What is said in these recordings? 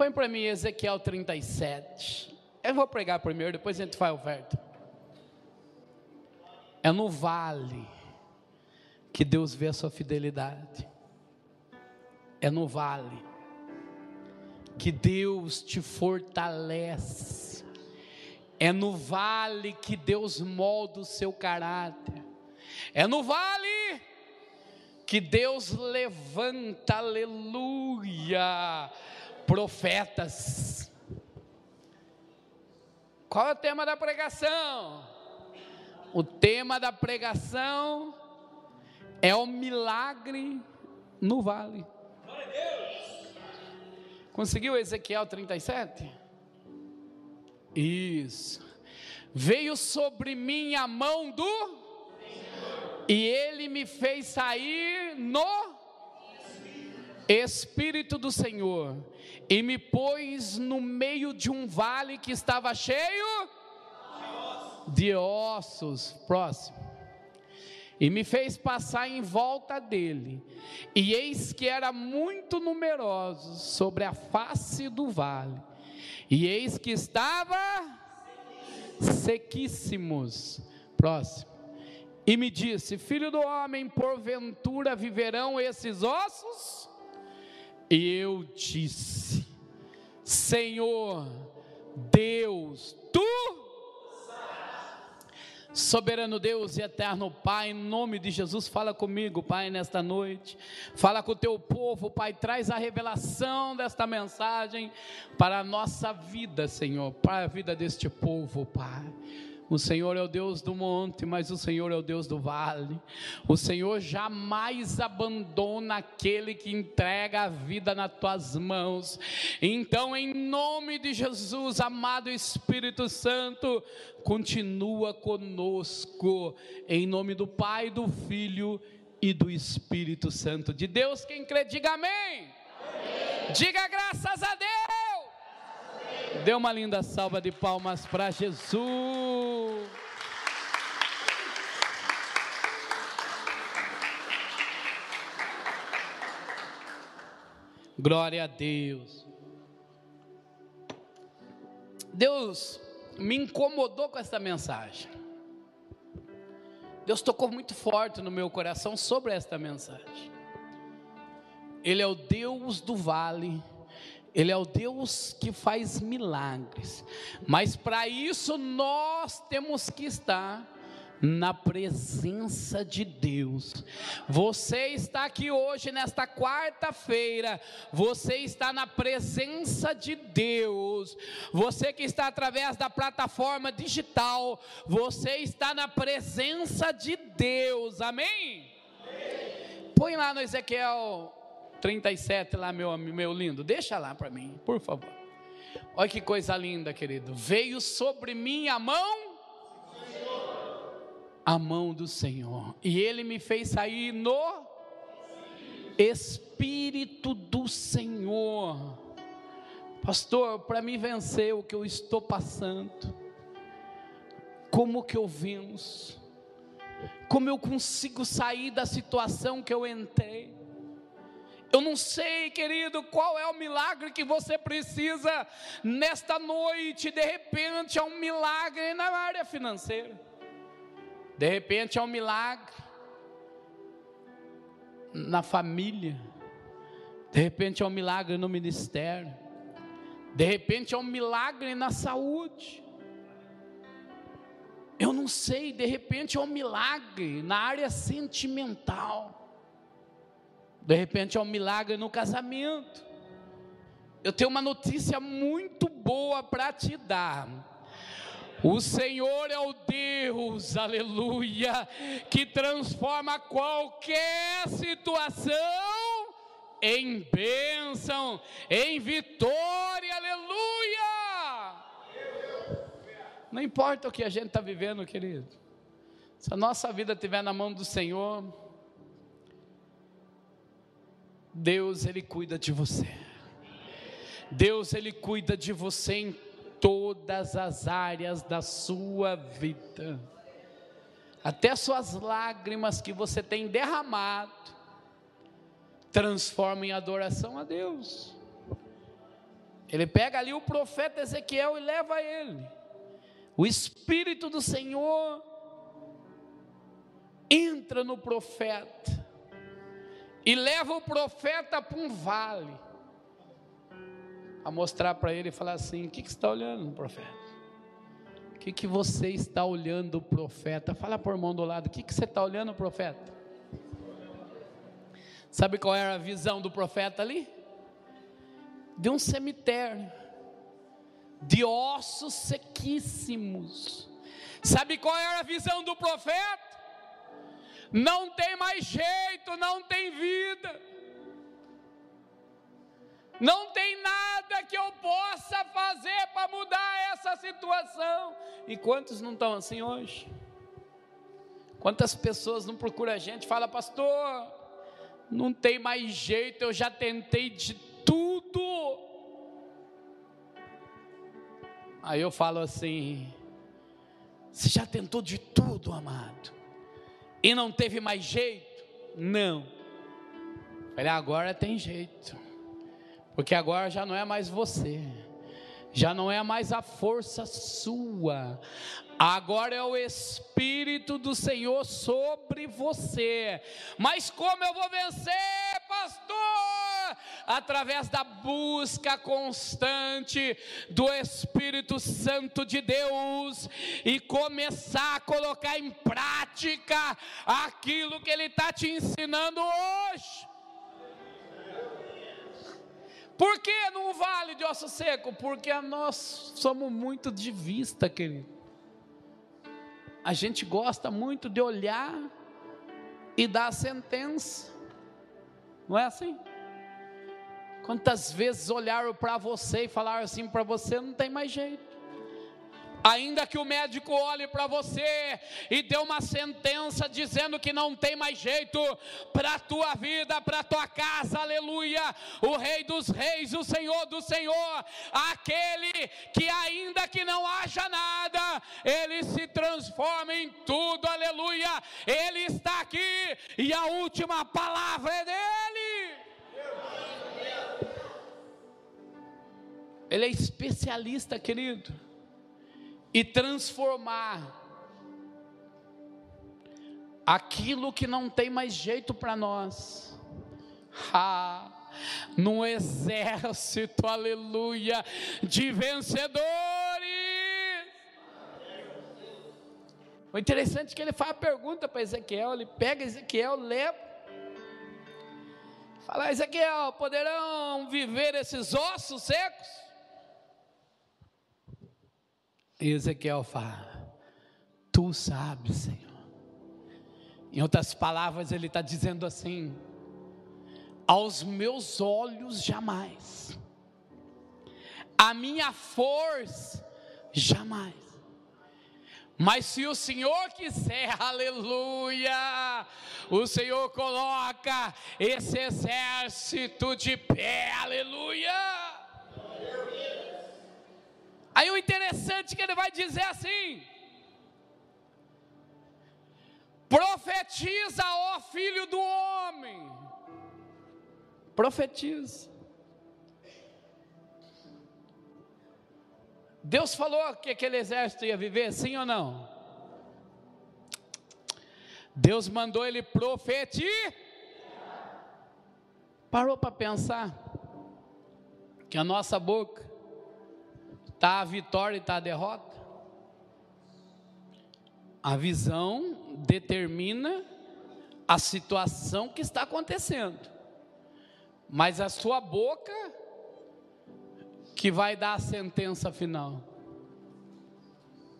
Põe para mim Ezequiel 37. Eu vou pregar primeiro, depois a gente faz a oferta. É no vale que Deus vê a sua fidelidade. É no vale que Deus te fortalece. É no vale que Deus molda o seu caráter. É no vale que Deus levanta, aleluia, profetas. Qual é o tema da pregação? O tema da pregação é o milagre no vale. Conseguiu Ezequiel 37? Isso. Veio sobre mim a mão do e ele me fez sair no Espírito do Senhor e me pôs no meio de um vale que estava cheio de ossos. Próximo. E me fez passar em volta dele, e eis que era muito numerosos sobre a face do vale, e eis que estava sequíssimos. Próximo. E me disse: Filho do homem, porventura viverão esses ossos? E eu disse: Senhor, Deus, tu Soberano Deus e eterno Pai, em nome de Jesus, fala comigo, Pai, nesta noite. Fala com o teu povo, Pai, traz a revelação desta mensagem para a nossa vida, Senhor, para a vida deste povo, Pai. O Senhor é o Deus do monte, mas o Senhor é o Deus do vale. O Senhor jamais abandona aquele que entrega a vida nas tuas mãos. Então, em nome de Jesus, amado Espírito Santo, continua conosco. Em nome do Pai, do Filho e do Espírito Santo de Deus. Quem crê, diga amém. amém. Diga graças a Deus. Dê uma linda salva de palmas para Jesus. Glória a Deus. Deus me incomodou com essa mensagem. Deus tocou muito forte no meu coração sobre esta mensagem. Ele é o Deus do vale, Ele é o Deus que faz milagres, mas para isso nós temos que estar na presença de Deus. Você está aqui hoje, nesta quarta-feira, você está na presença de Deus. Você que está através da plataforma digital, você está na presença de Deus, amém? amém. Põe lá no Ezequiel 37, lá, meu, meu lindo, deixa lá para mim, por favor. Olha que coisa linda, querido. Veio sobre mim a mão a mão do Senhor. E ele me fez sair no Espírito do Senhor. Pastor, para me vencer o que eu estou passando, como que eu venço? Como eu consigo sair da situação que eu entrei? Eu não sei, querido, qual é o milagre que você precisa nesta noite. De repente é um milagre na área financeira. De repente é um milagre na família. De repente é um milagre no ministério. De repente é um milagre na saúde. Eu não sei, de repente é um milagre na área sentimental. De repente é um milagre no casamento. Eu tenho uma notícia muito boa para te dar. O Senhor é o Deus, aleluia, que transforma qualquer situação em bênção, em vitória, aleluia. Não importa o que a gente está vivendo, querido, se a nossa vida estiver na mão do Senhor, Deus, Ele cuida de você. Deus, Ele cuida de você em todas as áreas da sua vida. Até suas lágrimas que você tem derramado, transforma em adoração a Deus. Ele pega ali o profeta Ezequiel e leva ele. O Espírito do Senhor entra no profeta e leva o profeta para um vale a mostrar para ele e falar assim: o que, que você está olhando, profeta? O que, que você está olhando, profeta? Fala por mão do lado, o que, que você está olhando, profeta? Sabe qual era a visão do profeta ali? De um cemitério, de ossos sequíssimos. Sabe qual era a visão do profeta? Não tem mais jeito, não tem vida. Não tem nada que eu possa fazer para mudar essa situação. E quantos não estão assim hoje? Quantas pessoas não procuram a gente, fala, pastor, não tem mais jeito, eu já tentei de tudo. Aí eu falo assim: você já tentou de tudo, amado, e não teve mais jeito? Não. Falei, agora tem jeito, porque agora já não é mais você já não é mais a força sua, agora é o Espírito do Senhor sobre você. Mas como eu vou vencer, pastor? Através da busca constante do Espírito Santo de Deus e começar a colocar em prática aquilo que Ele está te ensinando hoje. Por que num vale de osso seco? Porque nós somos muito de vista, querido. A gente gosta muito de olhar e dar sentença. Não é assim? Quantas vezes olharam para você e falaram assim para você, não tem mais jeito. Ainda que o médico olhe para você e dê uma sentença dizendo que não tem mais jeito para a tua vida, para a tua casa, aleluia. O Rei dos Reis, o Senhor do Senhor, aquele que ainda que não haja nada, ele se transforma em tudo, aleluia. Ele está aqui e a última palavra é dele. Ele é especialista, querido e transformar aquilo que não tem mais jeito para nós. Ah, num exército, aleluia, de vencedores. O interessante é que ele faz a pergunta para Ezequiel, ele pega Ezequiel, leva, fala: Ezequiel, poderão viver esses ossos secos? E Ezequiel fala: Tu sabes, Senhor. Em outras palavras, ele está dizendo assim: Aos meus olhos jamais, a minha força jamais. Mas se o Senhor quiser, aleluia, o Senhor coloca esse exército de pé, aleluia. Aí o interessante é que ele vai dizer assim: profetiza, ó filho do homem, profetiza. Deus falou que aquele exército ia viver, sim ou não? Deus mandou ele profetizar. Parou para pensar que a nossa boca Está a vitória e está a derrota? A visão determina a situação que está acontecendo, mas a sua boca que vai dar a sentença final.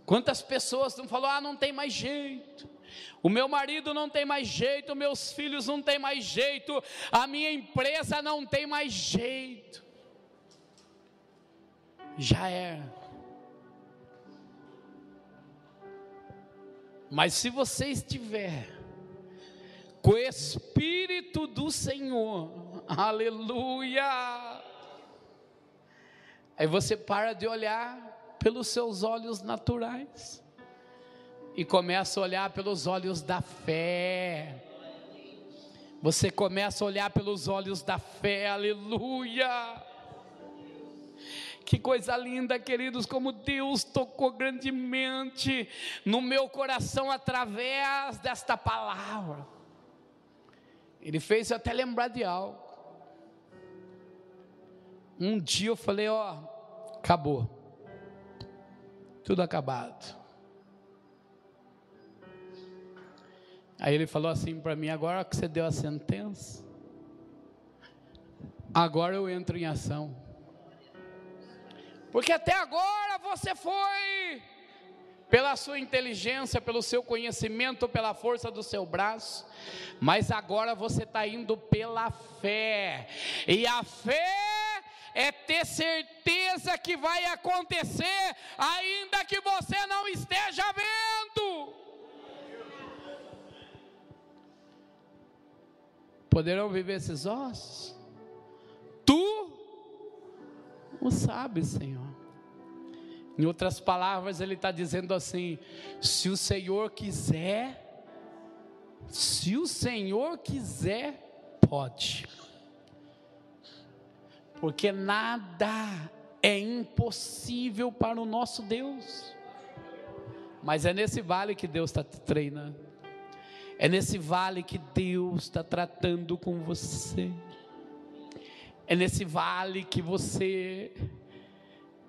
Quantas pessoas não falou, ah, não tem mais jeito. O meu marido não tem mais jeito, meus filhos não tem mais jeito, a minha empresa não tem mais jeito já era. Mas se você estiver com o Espírito do Senhor, aleluia, aí você para de olhar pelos seus olhos naturais e começa a olhar pelos olhos da fé. Você começa a olhar pelos olhos da fé, aleluia Que coisa linda, queridos, como Deus tocou grandemente no meu coração através desta palavra. Ele fez eu até lembrar de algo. Um dia eu falei: Ó, acabou, tudo acabado. Aí ele falou assim para mim: agora que você deu a sentença, agora eu entro em ação. Porque até agora você foi, pela sua inteligência, pelo seu conhecimento, pela força do seu braço, mas agora você está indo pela fé, e a fé é ter certeza que vai acontecer, ainda que você não esteja vendo. Poderão viver esses ossos? Tu o sabe, Senhor. Em outras palavras, ele está dizendo assim: se o Senhor quiser, se o Senhor quiser, pode, porque nada é impossível para o nosso Deus. Mas é nesse vale que Deus está te treinando, é nesse vale que Deus está tratando com você. É nesse vale que você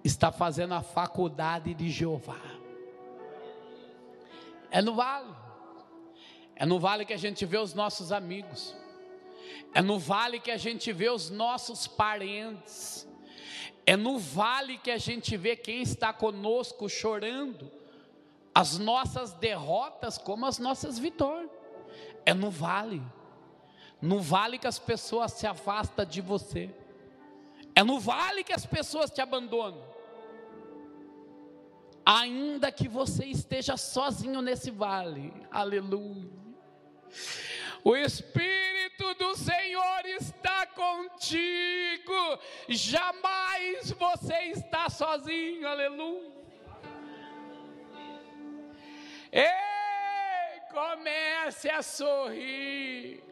está fazendo a faculdade de Jeová. É no vale. É no vale que a gente vê os nossos amigos. É no vale que a gente vê os nossos parentes. É no vale que a gente vê quem está conosco chorando as nossas derrotas como as nossas vitórias. É no vale no vale que as pessoas se afastam de você, é no vale que as pessoas te abandonam. Ainda que você esteja sozinho nesse vale, aleluia. O Espírito do Senhor está contigo, jamais você está sozinho, aleluia. Ei, comece a sorrir.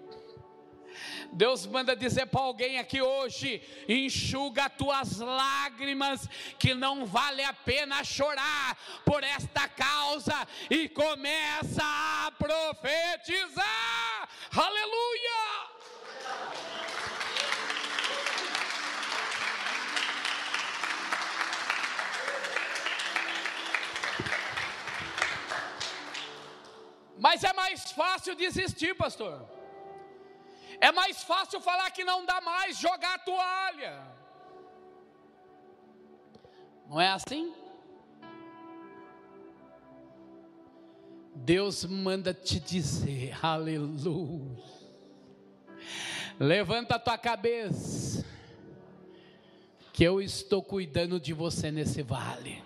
Deus manda dizer para alguém aqui hoje: enxuga tuas lágrimas, que não vale a pena chorar por esta causa, e começa a profetizar. Aleluia! Mas é mais fácil desistir, pastor. É mais fácil falar que não dá mais, jogar a toalha. Não é assim? Deus manda te dizer, aleluia. Levanta a tua cabeça, que eu estou cuidando de você nesse vale.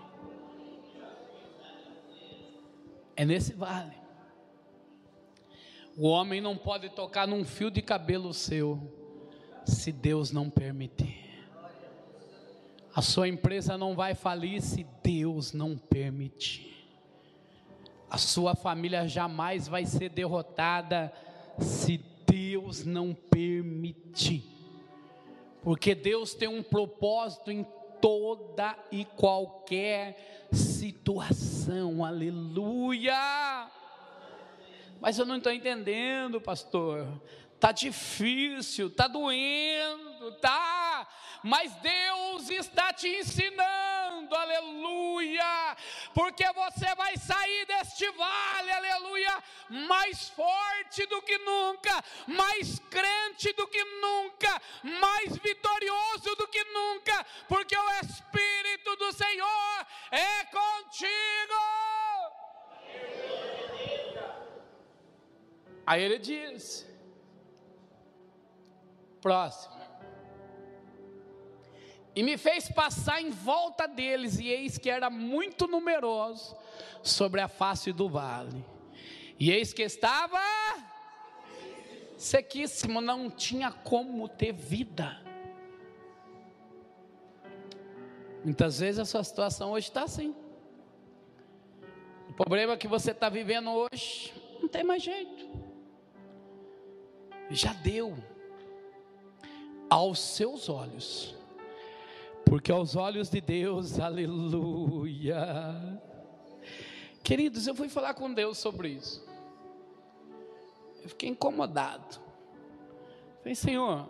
É nesse vale. O homem não pode tocar num fio de cabelo seu, se Deus não permitir. A sua empresa não vai falir se Deus não permitir. A sua família jamais vai ser derrotada se Deus não permitir. Porque Deus tem um propósito em toda e qualquer situação. Aleluia! Mas eu não estou entendendo, pastor. Tá difícil, tá doendo, tá? Mas Deus está te ensinando, aleluia, porque você vai sair deste vale, aleluia, mais forte do que nunca, mais crente do que nunca, mais vitorioso do que nunca, porque o Espírito do Senhor é contigo. Aí ele diz: próximo. E me fez passar em volta deles, e eis que era muito numeroso sobre a face do vale. E eis que estava sequíssimo, não tinha como ter vida. Muitas vezes a sua situação hoje está assim. O problema que você está vivendo hoje, não tem mais jeito já deu aos seus olhos, Porque aos olhos de Deus, aleluia. Queridos, eu fui falar com Deus sobre isso. Eu fiquei incomodado. Falei, Senhor,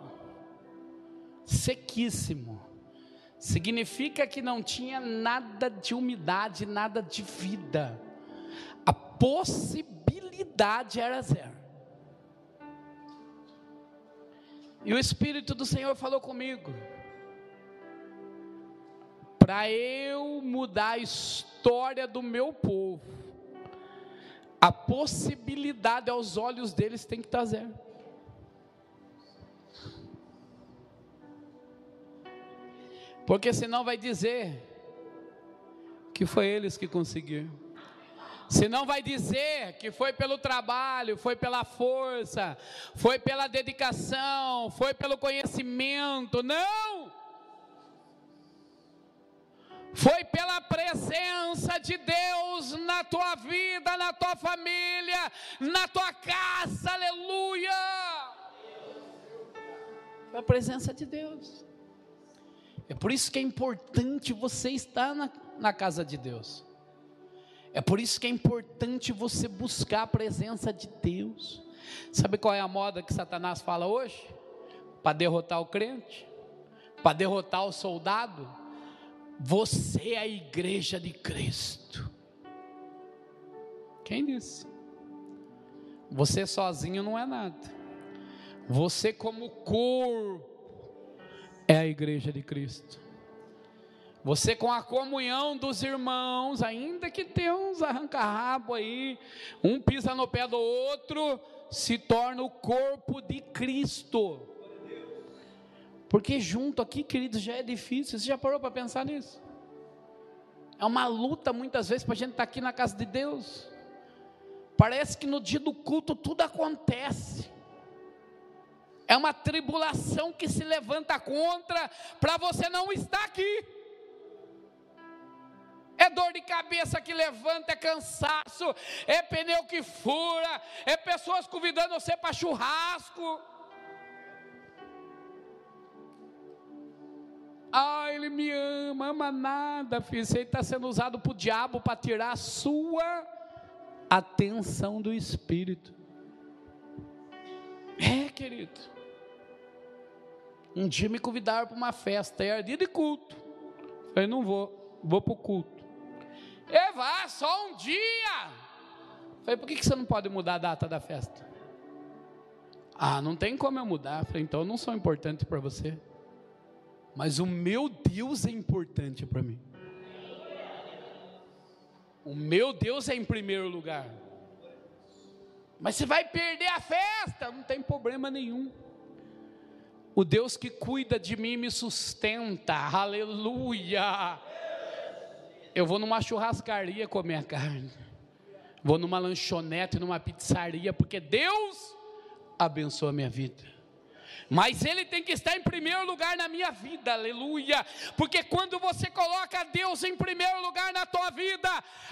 sequíssimo. Significa que não tinha nada de umidade, nada de vida. A possibilidade era zero. E o Espírito do Senhor falou comigo para eu mudar a história do meu povo, a possibilidade aos olhos deles tem que estar zero. Porque senão vai dizer que foi eles que conseguiram. Senão vai dizer que foi pelo trabalho, foi pela força, foi pela dedicação, foi pelo conhecimento. Não! foi pela presença de Deus na tua vida, na tua família, na tua casa, aleluia. Foi a presença de Deus. É por isso que é importante você estar na, na casa de Deus. É por isso que é importante você buscar a presença de Deus. Sabe qual é a moda que Satanás fala hoje? Para derrotar o crente, para derrotar o soldado você é a igreja de Cristo. Quem disse? Você sozinho não é nada. Você, como corpo, é a igreja de Cristo. Você, com a comunhão dos irmãos, ainda que tenha uns arranca-rabo aí, um pisa no pé do outro, se torna o corpo de Cristo. Porque junto aqui, queridos, já é difícil. Você já parou para pensar nisso? É uma luta muitas vezes para a gente estar tá aqui na casa de Deus. Parece que no dia do culto tudo acontece. É uma tribulação que se levanta contra para você não estar aqui. É dor de cabeça que levanta, é cansaço, é pneu que fura, é pessoas convidando você para churrasco. Ah, ele me ama, ama nada, filho. Você está sendo usado para o diabo para tirar a sua atenção do Espírito. É, querido. Um dia me convidaram para uma festa, era dia de culto. Eu falei, não vou, vou para o culto. E vá, só um dia. Falei, por que você não pode mudar a data da festa? Ah, não tem como eu mudar. Falei, então eu não sou importante para você mas o meu Deus é importante para mim. O meu Deus é em primeiro lugar. Mas você vai perder a festa, não tem problema nenhum. O Deus que cuida de mim me sustenta, aleluia. Eu vou numa churrascaria comer carne, vou numa lanchonete, numa pizzaria, porque Deus abençoa a minha vida. Mas Ele tem que estar em primeiro lugar na minha vida, aleluia, porque quando você coloca Deus em primeiro lugar na tua vida,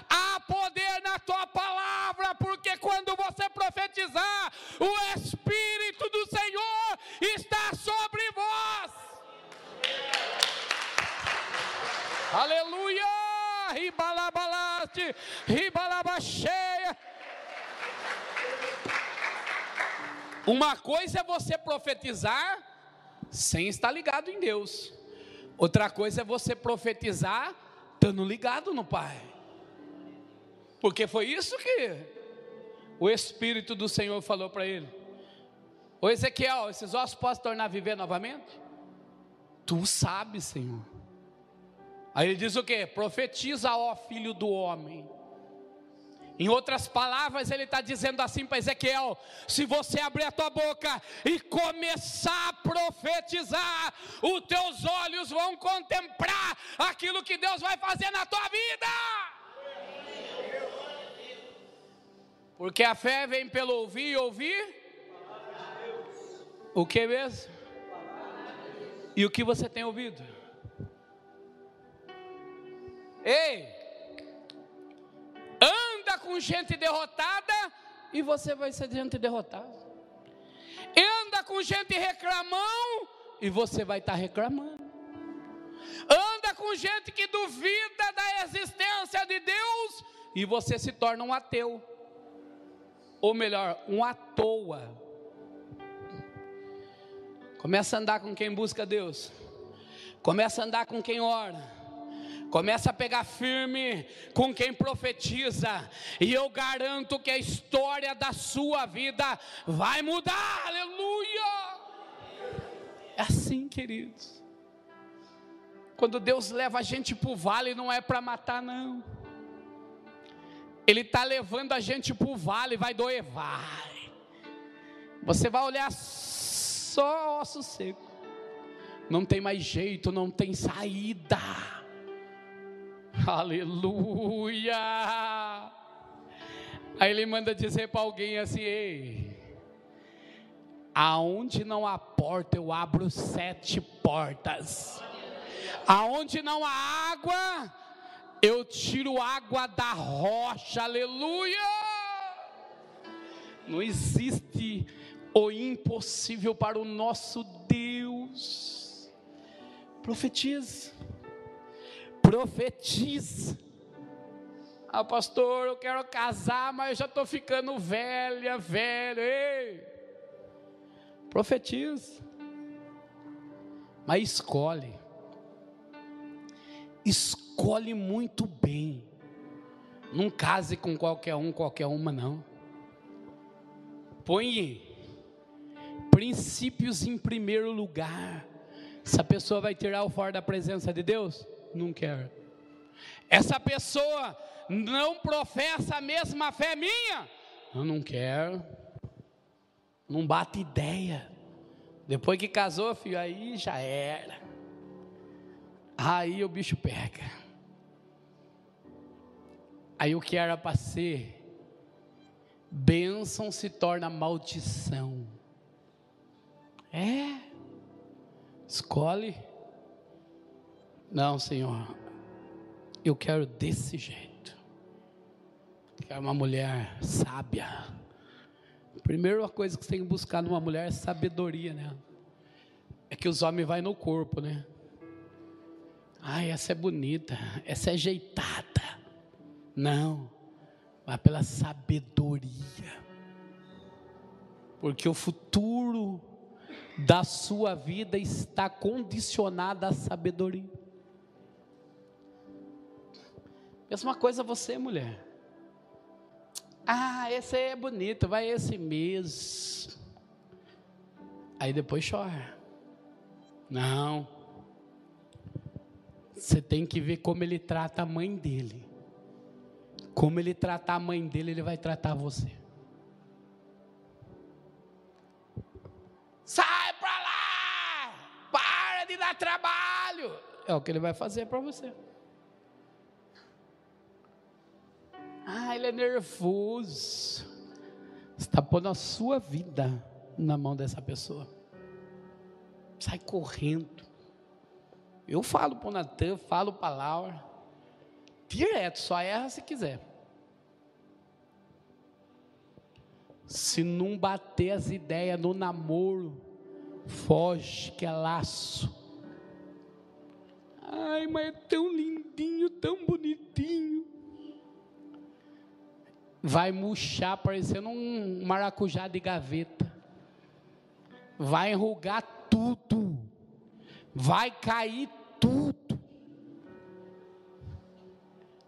há poder na tua palavra, porque quando você profetizar, o Espírito do Senhor está sobre vós, aleluia, ribalabalaste, ribalabacheia. Uma coisa é você profetizar sem estar ligado em Deus. Outra coisa é você profetizar estando ligado no Pai. Porque foi isso que o Espírito do Senhor falou para ele. Ô Ezequiel, esses ossos posso tornar a viver novamente? Tu sabes, Senhor. Aí ele diz o que? Profetiza, ó filho do homem. Em outras palavras, ele está dizendo assim para Ezequiel: se você abrir a tua boca e começar a profetizar, os teus olhos vão contemplar aquilo que Deus vai fazer na tua vida. Porque a fé vem pelo ouvir e ouvir. O que mesmo? E o que você tem ouvido? Ei! anda com gente derrotada e você vai ser gente derrotada. Anda com gente reclamão e você vai estar reclamando. anda com gente que duvida da existência de Deus e você se torna um ateu. Ou melhor, um à toa. Começa a andar com quem busca Deus. Começa a andar com quem ora. Começa a pegar firme com quem profetiza, e eu garanto que a história da sua vida vai mudar, aleluia. É assim, queridos. Quando Deus leva a gente para o vale, não é para matar, não. Ele está levando a gente para o vale, vai doer, vai. Você vai olhar só osso seco. Não tem mais jeito, não tem saída. Aleluia! Aí ele manda dizer para alguém assim: Ei, aonde não há porta, eu abro sete portas. Aonde não há água, eu tiro água da rocha. Aleluia! Não existe o impossível para o nosso Deus. Profetiza profetiza. Ah, pastor, eu quero casar, mas eu já estou ficando velha, velho. Ei, profetiza. Mas escolhe. Escolhe muito bem. Não case com qualquer um, qualquer uma, não. Põe princípios em primeiro lugar. Essa pessoa vai tirar o fora da presença de Deus? Não quero. Essa pessoa não professa a mesma fé minha? Eu não quero. Não bate ideia. Depois que casou, filho, aí já era. Aí o bicho pega. Aí o que era para ser bênção se torna maldição. É. Escolhe. Não, Senhor, eu quero desse jeito. Quero uma mulher sábia. Primeiro, a coisa que você tem que buscar numa mulher é sabedoria, né? É que os homens vão no corpo, né? Ai, essa é bonita, essa é ajeitada. Não, vai pela sabedoria. Porque o futuro da sua vida está condicionado à sabedoria. Mesma coisa você, mulher. Ah, esse aí é bonito, vai esse mês. Aí depois chora. Não. Você tem que ver como ele trata a mãe dele. Como ele tratar a mãe dele, ele vai tratar você. Sai para lá! Para de dar trabalho! É o que ele vai fazer para você. Ah, ele é nervoso. Está pondo a sua vida na mão dessa pessoa. Sai correndo. Eu falo para o Natan, falo para Laura. Direto, só erra se quiser. Se não bater as ideias no namoro, foge que é laço. Ai, mas é tão lindinho, tão bonitinho vai murchar parecendo um maracujá de gaveta, vai enrugar tudo, vai cair tudo.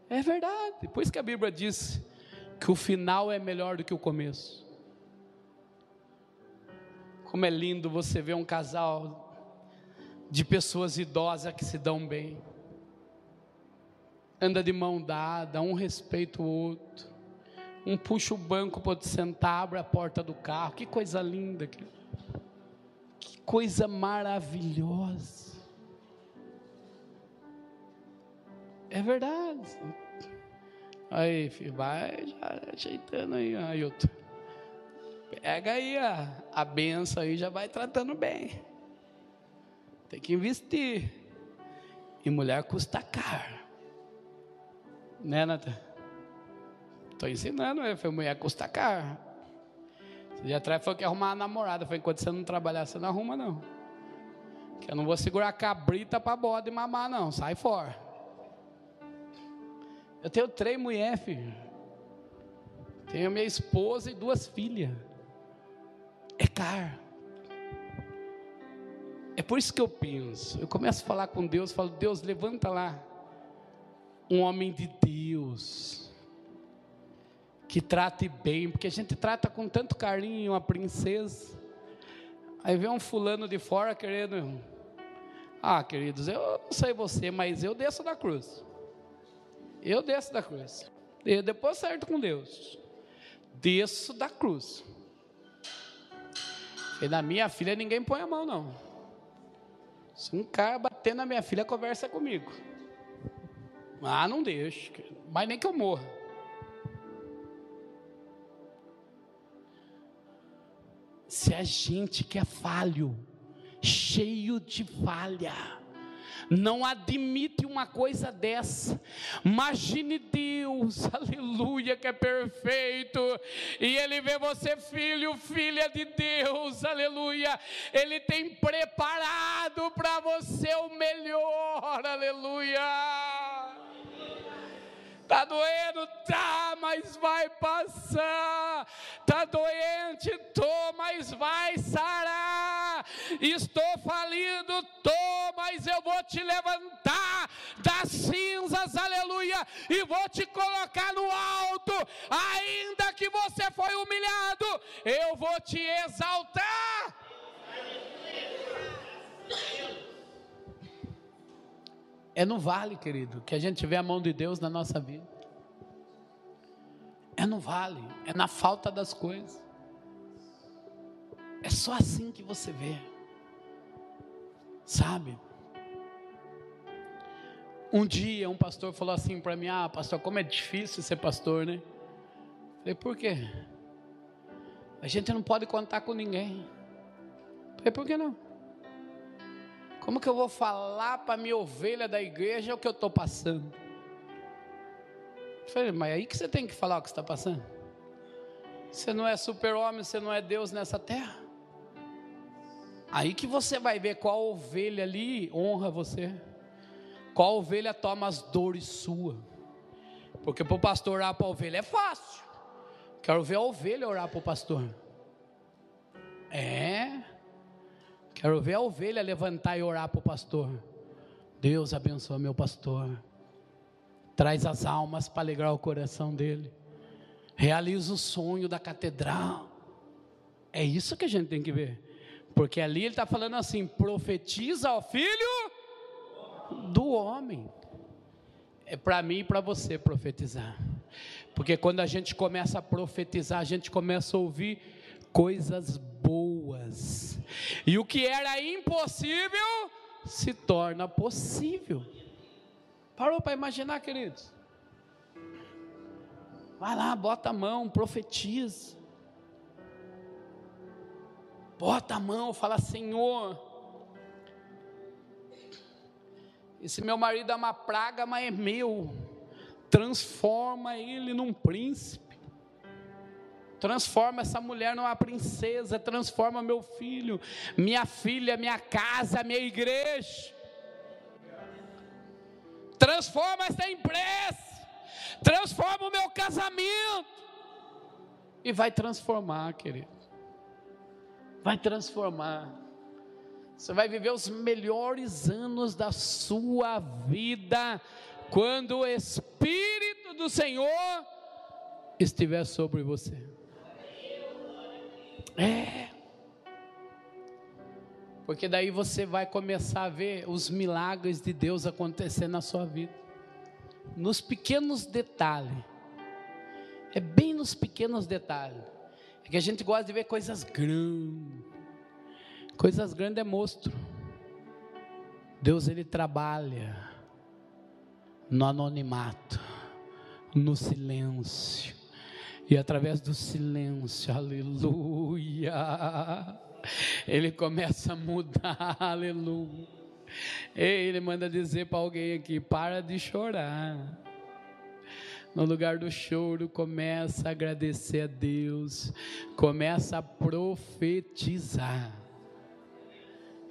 É verdade, por isso que a Bíblia diz que o final é melhor do que o começo. Como é lindo você ver um casal de pessoas idosas que se dão bem, anda de mão dada, um respeita o outro um puxa o banco para sentar, abre a porta do carro. Que coisa linda. Que, que coisa maravilhosa. É verdade. Aí, filho, vai já ajeitando aí, Ailton. Pega aí a, a benção aí, já vai tratando bem. Tem que investir. E mulher custa caro. Né, Natan? Estou ensinando, foi mulher custa caro. Esse dia atrás foi que arrumar uma namorada. Foi enquanto você não trabalhar, você não arruma, não. Que eu não vou segurar cabrita para bode mamar, não. Sai fora. Eu tenho três mulheres, filho. Tenho minha esposa e duas filhas. É caro. É por isso que eu penso. Eu começo a falar com Deus, falo, Deus, levanta lá um homem de Deus que trate bem, porque a gente trata com tanto carinho uma princesa. Aí vem um fulano de fora querendo. Ah, queridos, eu não sei você, mas eu desço da cruz. Eu desço da cruz. E depois certo com Deus. Desço da cruz. E na minha filha ninguém põe a mão, não. Se um cara bater na minha filha, conversa comigo. Ah, não deixo. Mas nem que eu morra. Se a gente que é falho, cheio de falha, não admite uma coisa dessa. Imagine Deus, aleluia, que é perfeito, e Ele vê você, filho, filha de Deus, aleluia. Ele tem preparado para você o melhor, aleluia. Está doendo? Tá, mas vai passar. Está doente? Tô, mas vai sarar. Estou falido? Tô, mas eu vou te levantar das cinzas, aleluia, e vou te colocar no alto. Ainda que você foi humilhado, eu vou te exaltar. É no vale, querido, que a gente vê a mão de Deus na nossa vida. É no vale, é na falta das coisas. É só assim que você vê. Sabe? Um dia um pastor falou assim para mim: Ah, pastor, como é difícil ser pastor, né? Falei, por quê? A gente não pode contar com ninguém. Falei, por que não? Como que eu vou falar para minha ovelha da igreja o que eu estou passando? Eu falei, mas aí que você tem que falar o que está passando. Você não é super-homem, você não é Deus nessa terra. Aí que você vai ver qual ovelha ali honra você. Qual ovelha toma as dores suas. Porque para o pastor orar para a ovelha é fácil. Quero ver a ovelha orar para o pastor. É. Quero ver a ovelha levantar e orar para o pastor. Deus abençoa meu pastor. Traz as almas para alegrar o coração dele. Realiza o sonho da catedral. É isso que a gente tem que ver. Porque ali ele está falando assim: profetiza ao filho do homem. É para mim e para você profetizar. Porque quando a gente começa a profetizar, a gente começa a ouvir coisas boas. E o que era impossível se torna possível. Parou para imaginar, queridos? Vai lá, bota a mão, profetiza. Bota a mão, fala, Senhor. Esse meu marido é uma praga, mas é meu. Transforma ele num príncipe. Transforma essa mulher numa princesa, transforma meu filho, minha filha, minha casa, minha igreja. Transforma essa empresa, transforma o meu casamento. E vai transformar, querido. Vai transformar. Você vai viver os melhores anos da sua vida quando o Espírito do Senhor estiver sobre você. É. Porque daí você vai começar a ver os milagres de Deus acontecer na sua vida. Nos pequenos detalhes. É bem nos pequenos detalhes. É que a gente gosta de ver coisas grandes. Coisas grandes é monstro. Deus ele trabalha no anonimato, no silêncio e através do silêncio, aleluia, ele começa a mudar, aleluia. Ele manda dizer para alguém aqui: para de chorar. No lugar do choro, começa a agradecer a Deus, começa a profetizar.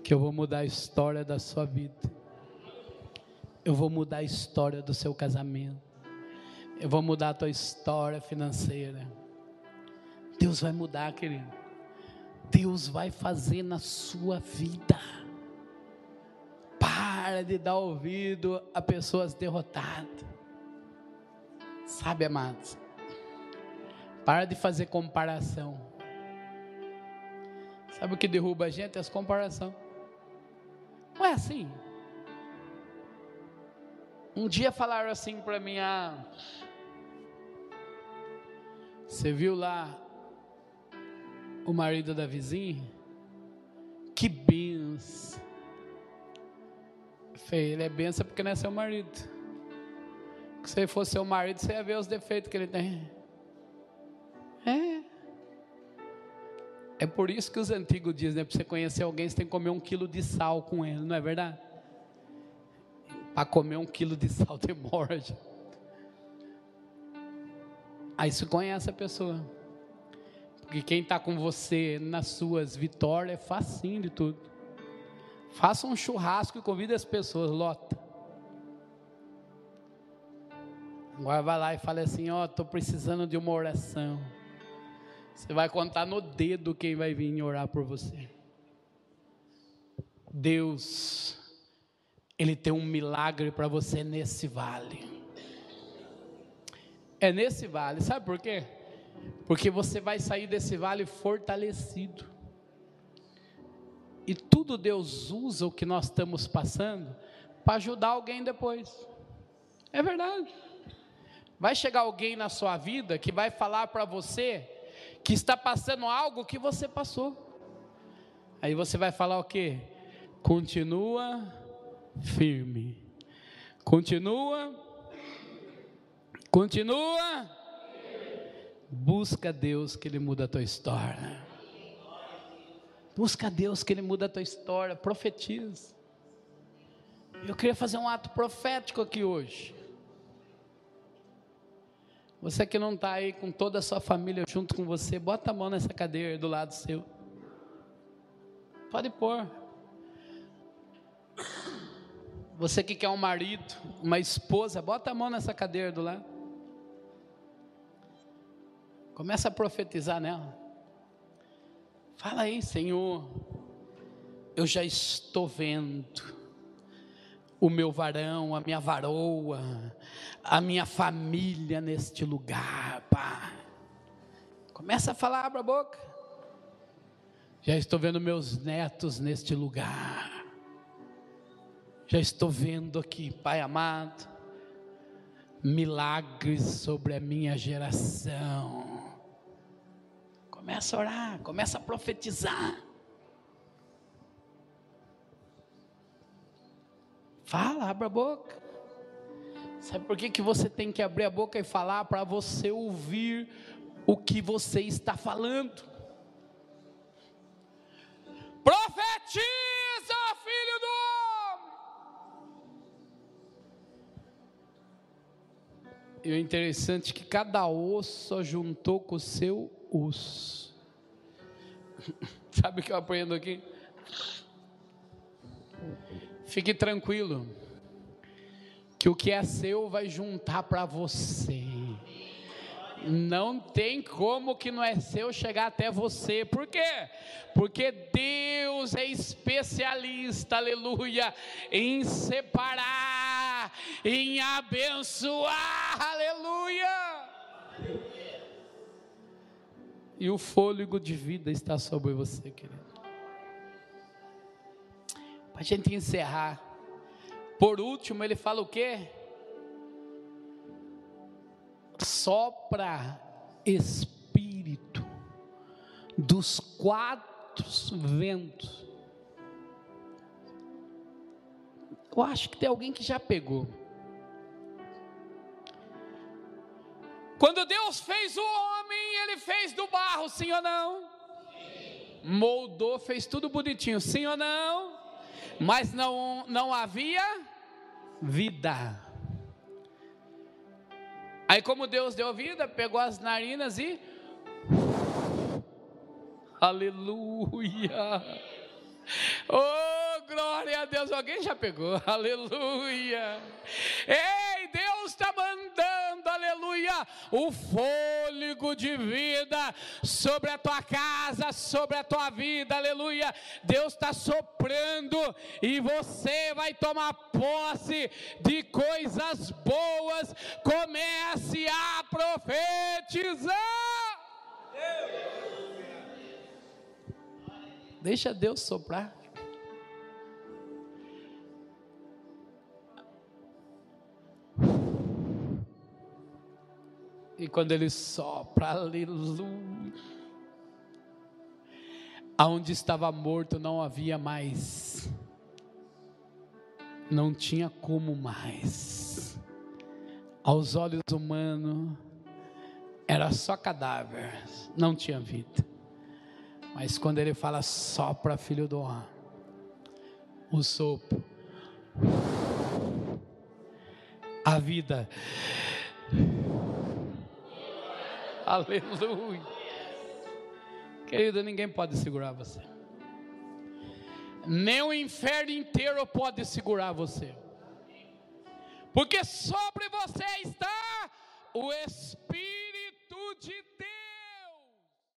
que eu vou mudar a história da sua vida. Eu vou mudar a história do seu casamento. Eu vou mudar a tua história financeira. Deus vai mudar, querido. Deus vai fazer na sua vida. Para de dar ouvido a pessoas derrotadas. Sabe, amados? Para de fazer comparação. Sabe o que derruba a gente? As comparações. Não é assim. Um dia falaram assim para mim, ah, você viu lá o marido da vizinha? Que benção. Ele é benção porque não é seu marido. Se você fosse seu marido, você ia ver os defeitos que ele tem. É. É por isso que os antigos dizem, né? Para você conhecer alguém, você tem que comer um quilo de sal com ele, não é verdade? Para comer um quilo de sal demora. Aí você conhece a pessoa. Porque quem está com você nas suas vitórias é facinho de tudo. Faça um churrasco e convide as pessoas, lota. Agora vai lá e fala assim, ó, oh, estou precisando de uma oração. Você vai contar no dedo quem vai vir orar por você. Deus, Ele tem um milagre para você nesse vale. É nesse vale, sabe por quê? Porque você vai sair desse vale fortalecido. E tudo Deus usa o que nós estamos passando para ajudar alguém depois. É verdade. Vai chegar alguém na sua vida que vai falar para você que está passando algo que você passou. Aí você vai falar o quê? Continua firme. Continua. Continua. Busca Deus que Ele muda a tua história. Busca Deus que Ele muda a tua história. Profetiza. Eu queria fazer um ato profético aqui hoje. Você que não está aí com toda a sua família junto com você, bota a mão nessa cadeira do lado seu. Pode pôr. Você que quer um marido, uma esposa, bota a mão nessa cadeira do lado. Começa a profetizar nela. Fala aí, Senhor. Eu já estou vendo o meu varão, a minha varoa, a minha família neste lugar, pá. Começa a falar, abra a boca. Já estou vendo meus netos neste lugar. Já estou vendo aqui, Pai amado, milagres sobre a minha geração. Começa a orar, começa a profetizar. Fala, abra a boca. Sabe por que, que você tem que abrir a boca e falar? Para você ouvir o que você está falando. E o interessante é que cada osso só juntou com o seu osso. Sabe o que eu aprendo aqui? Fique tranquilo, que o que é seu vai juntar para você. Não tem como que não é seu chegar até você. Por quê? Porque Deus é especialista, aleluia, em separar, em abençoar, aleluia. E o fôlego de vida está sobre você, querido para a gente encerrar. Por último, ele fala o quê? Sopra espírito dos quatro ventos. Eu acho que tem alguém que já pegou. Quando Deus fez o homem, ele fez do barro, sim ou não? Sim. Moldou, fez tudo bonitinho, sim ou não? mas não, não havia vida. Aí, como Deus deu vida, pegou as narinas e. Aleluia! Oh! Glória a Deus. Alguém já pegou? Aleluia. Ei, Deus está mandando, aleluia, o fôlego de vida sobre a tua casa, sobre a tua vida, aleluia. Deus está soprando e você vai tomar posse de coisas boas. Comece a profetizar. Deixa Deus soprar. E quando ele sopra, aleluia. Aonde estava morto não havia mais. Não tinha como mais. Aos olhos humanos, era só cadáver, não tinha vida. Mas quando ele fala sopra, filho do homem, o sopro, a vida, aleluia. Querido, ninguém pode segurar você, nem o inferno inteiro pode segurar você, porque sobre você está o Espírito de Deus